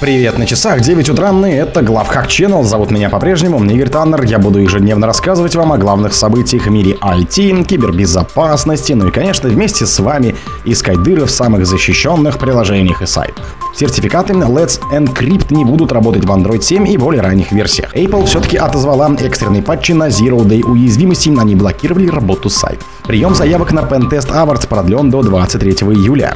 Привет на часах, 9 утра, и это Главхак Channel. Зовут меня по-прежнему Игорь Таннер. Я буду ежедневно рассказывать вам о главных событиях в мире IT, кибербезопасности, ну и, конечно, вместе с вами искать дыры в самых защищенных приложениях и сайтах. Сертификаты Let's Encrypt не будут работать в Android 7 и более ранних версиях. Apple все-таки отозвала экстренные патчи на Zero Day уязвимости, они блокировали работу сайтов. Прием заявок на Pentest Awards продлен до 23 июля.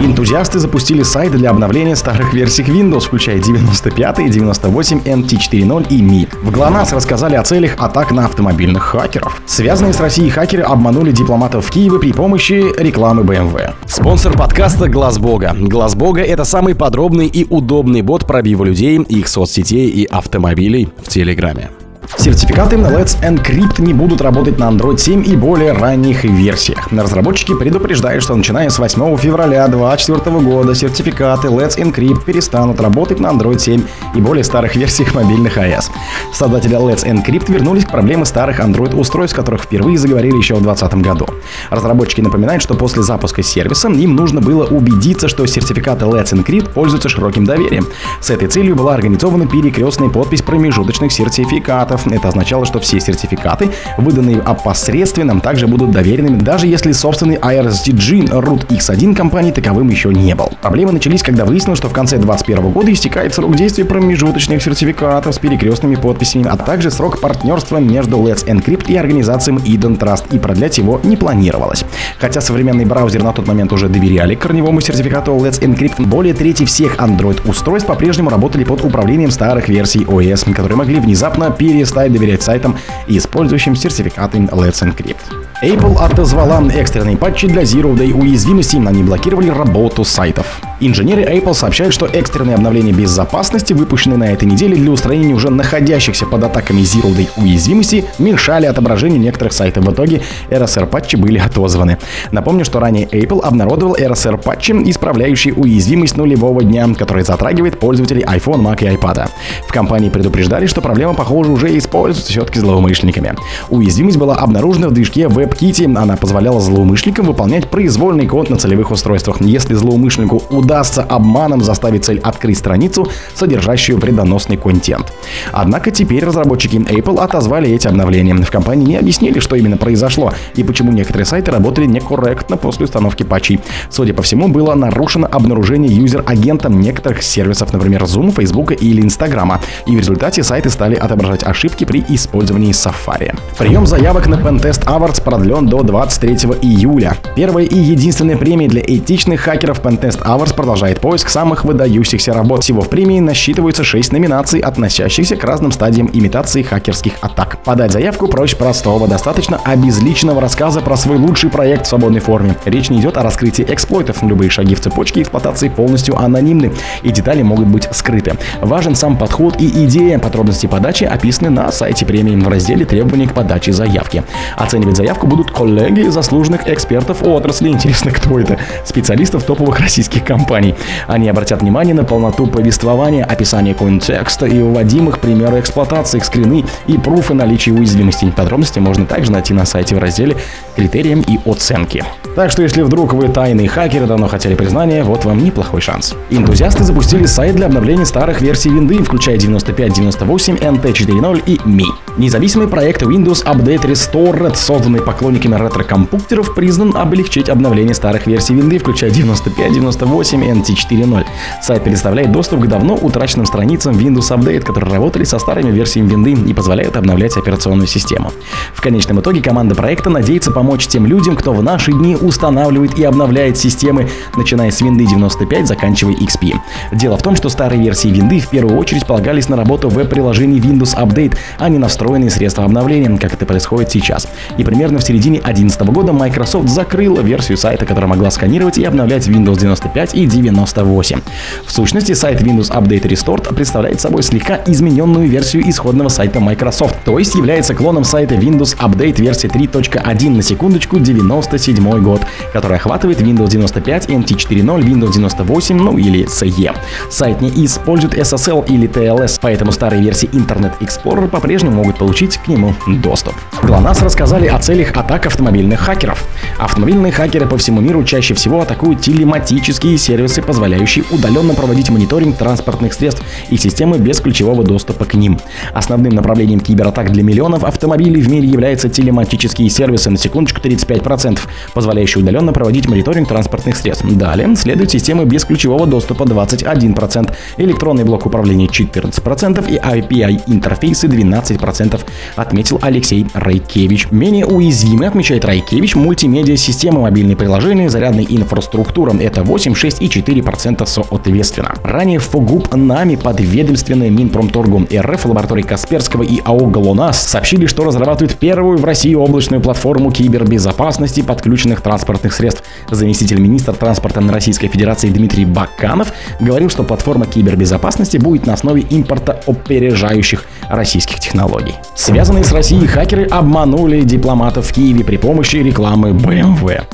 Энтузиасты запустили сайт для обновления старых версий Windows, включая 95, 98, NT 4.0 и Mi. В GLONASS рассказали о целях атак на автомобильных хакеров. Связанные с Россией хакеры обманули дипломатов в Киеве при помощи рекламы BMW. Спонсор подкаста Глаз Бога. Глаз Бога это самый подробный и удобный бот пробива людей, их соцсетей и автомобилей в Телеграме. Сертификаты Let's Encrypt не будут работать на Android 7 и более ранних версиях. Разработчики предупреждают, что начиная с 8 февраля 2024 года сертификаты Let's Encrypt перестанут работать на Android 7 и более старых версиях мобильных iOS. Создатели Let's Encrypt вернулись к проблеме старых Android-устройств, которых впервые заговорили еще в 2020 году. Разработчики напоминают, что после запуска сервиса им нужно было убедиться, что сертификаты Let's Encrypt пользуются широким доверием. С этой целью была организована перекрестная подпись промежуточных сертификатов, это означало, что все сертификаты, выданные опосредственно, также будут доверенными, даже если собственный IRSTG root X1 компании таковым еще не был. Проблемы начались, когда выяснилось, что в конце 2021 года истекает срок действия промежуточных сертификатов с перекрестными подписями, а также срок партнерства между Let's Encrypt и организацией Eden Trust, и продлять его не планировалось. Хотя современный браузер на тот момент уже доверяли корневому сертификату Let's Encrypt, более трети всех Android-устройств по-прежнему работали под управлением старых версий OS, которые могли внезапно перестать перестать доверять сайтам, использующим сертификаты Let's Encrypt. Apple отозвала экстренные патчи для Zero Day уязвимости, они блокировали работу сайтов. Инженеры Apple сообщают, что экстренные обновления безопасности, выпущенные на этой неделе для устранения уже находящихся под атаками Zero Day уязвимости, мешали отображению некоторых сайтов. В итоге RSR-патчи были отозваны. Напомню, что ранее Apple обнародовал RSR-патчи, исправляющие уязвимость нулевого дня, который затрагивает пользователей iPhone, Mac и iPad. В компании предупреждали, что проблема, похоже, уже используется все-таки злоумышленниками. Уязвимость была обнаружена в движке WebKitty. Она позволяла злоумышленникам выполнять произвольный код на целевых устройствах. Если злоумышленнику удастся обманом заставить цель открыть страницу, содержащую вредоносный контент. Однако теперь разработчики Apple отозвали эти обновления. В компании не объяснили, что именно произошло и почему некоторые сайты работали некорректно после установки патчей. Судя по всему, было нарушено обнаружение юзер-агентом некоторых сервисов, например, Zoom, Facebook или Instagram, и в результате сайты стали отображать ошибки при использовании Safari. Прием заявок на Pentest Awards продлен до 23 июля. Первая и единственная премия для этичных хакеров Pentest Awards продолжает поиск самых выдающихся работ. Всего в премии насчитывается 6 номинаций, относящихся к разным стадиям имитации хакерских атак. Подать заявку проще простого, достаточно обезличенного рассказа про свой лучший проект в свободной форме. Речь не идет о раскрытии эксплойтов, любые шаги в цепочке эксплуатации полностью анонимны, и детали могут быть скрыты. Важен сам подход и идея. Подробности подачи описаны на сайте премии в разделе требований к подаче заявки. Оценивать заявку будут коллеги заслуженных экспертов отрасли. Интересно, кто это? Специалистов топовых российских компаний. Они обратят внимание на полноту повествования, описание контекста и вводимых примеры эксплуатации, скрины и пруфы наличия уязвимостей. Подробности можно также найти на сайте в разделе «Критериям и оценки». Так что если вдруг вы тайный хакер и давно хотели признания, вот вам неплохой шанс. Энтузиасты запустили сайт для обновления старых версий винды, включая 95, 98, NT 4.0 и Mi. Независимый проект Windows Update Restored, созданный поклонниками ретро-компьютеров, признан облегчить обновление старых версий винды, включая 95, 98, NT 4.0. Сайт предоставляет доступ к давно утраченным страницам Windows Update, которые работали со старыми версиями винды и позволяют обновлять операционную систему. В конечном итоге команда проекта надеется помочь тем людям, кто в наши дни устанавливает и обновляет системы, начиная с Windows 95, заканчивая XP. Дело в том, что старые версии винды в первую очередь полагались на работу веб-приложений Windows Update, а не на встроенные средства обновления, как это происходит сейчас. И примерно в середине 2011 года Microsoft закрыла версию сайта, которая могла сканировать и обновлять Windows 95 и 98. В сущности, сайт Windows Update Restored представляет собой слегка измененную версию исходного сайта Microsoft, то есть является клоном сайта Windows Update версии 3.1 на секундочку 97 год, который охватывает Windows 95, NT 4.0, Windows 98, ну или CE. Сайт не использует SSL или TLS, поэтому старые версии Internet Explorer по-прежнему могут получить к нему доступ. GLONASS рассказали о целях массовых атак автомобильных хакеров. Автомобильные хакеры по всему миру чаще всего атакуют телематические сервисы, позволяющие удаленно проводить мониторинг транспортных средств и системы без ключевого доступа к ним. Основным направлением кибератак для миллионов автомобилей в мире являются телематические сервисы, на секундочку 35%, позволяющие удаленно проводить мониторинг транспортных средств. Далее следуют системы без ключевого доступа 21%, электронный блок управления 14% и API-интерфейсы 12%, отметил Алексей Райкевич. Менее уязвимы, отмечает Райкевич, мультимедиа-системы, мобильные приложения, зарядная инфраструктура. Это 8, 6 и 4% соответственно. Ранее ФОГУП нами подведомственные Минпромторгу РФ, лаборатории Касперского и АО «Галунас» сообщили, что разрабатывают первую в России облачную платформу кибербезопасности подключенных транспортных средств. Заместитель министра транспорта Российской Федерации Дмитрий Баканов говорил, что платформа кибербезопасности будет на основе импорта опережающих российских технологий. Связанные с Россией хакеры обманули дипломатов в Киеве при помощи рекламы BMW.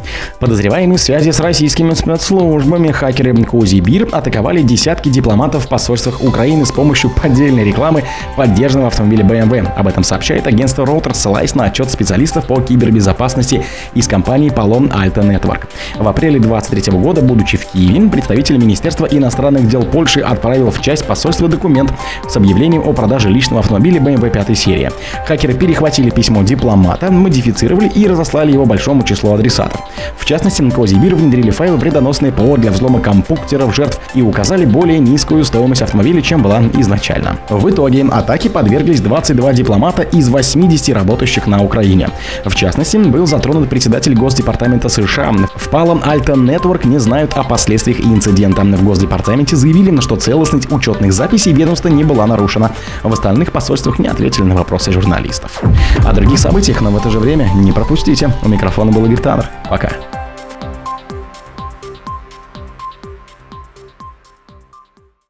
Подозреваемые в связи с российскими спецслужбами хакеры Кози Бир атаковали десятки дипломатов в посольствах Украины с помощью поддельной рекламы поддержанного автомобиля BMW. Об этом сообщает агентство Reuters, ссылаясь на отчет специалистов по кибербезопасности из компании Palom Alta Network. В апреле 2023 года, будучи в Киеве, представитель Министерства иностранных дел Польши отправил в часть посольства документ с объявлением о продаже личного автомобиля BMW 5 серии. Хакеры перехватили письмо дипломата, модифицировали и разослали его большому числу адресатов. В частности, Козибир внедрили файл вредоносный ПО для взлома компьютеров жертв и указали более низкую стоимость автомобиля, чем была изначально. В итоге атаке подверглись 22 дипломата из 80 работающих на Украине. В частности, был затронут председатель Госдепартамента США. В Palom Alta Network не знают о последствиях инцидента. В Госдепартаменте заявили, что целостность учетных записей ведомства не была нарушена. В остальных посольствах не ответили на вопросы журналистов. О других событиях, но в это же время не пропустите. У микрофона был Игорь Таннер. Пока.